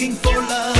looking for love.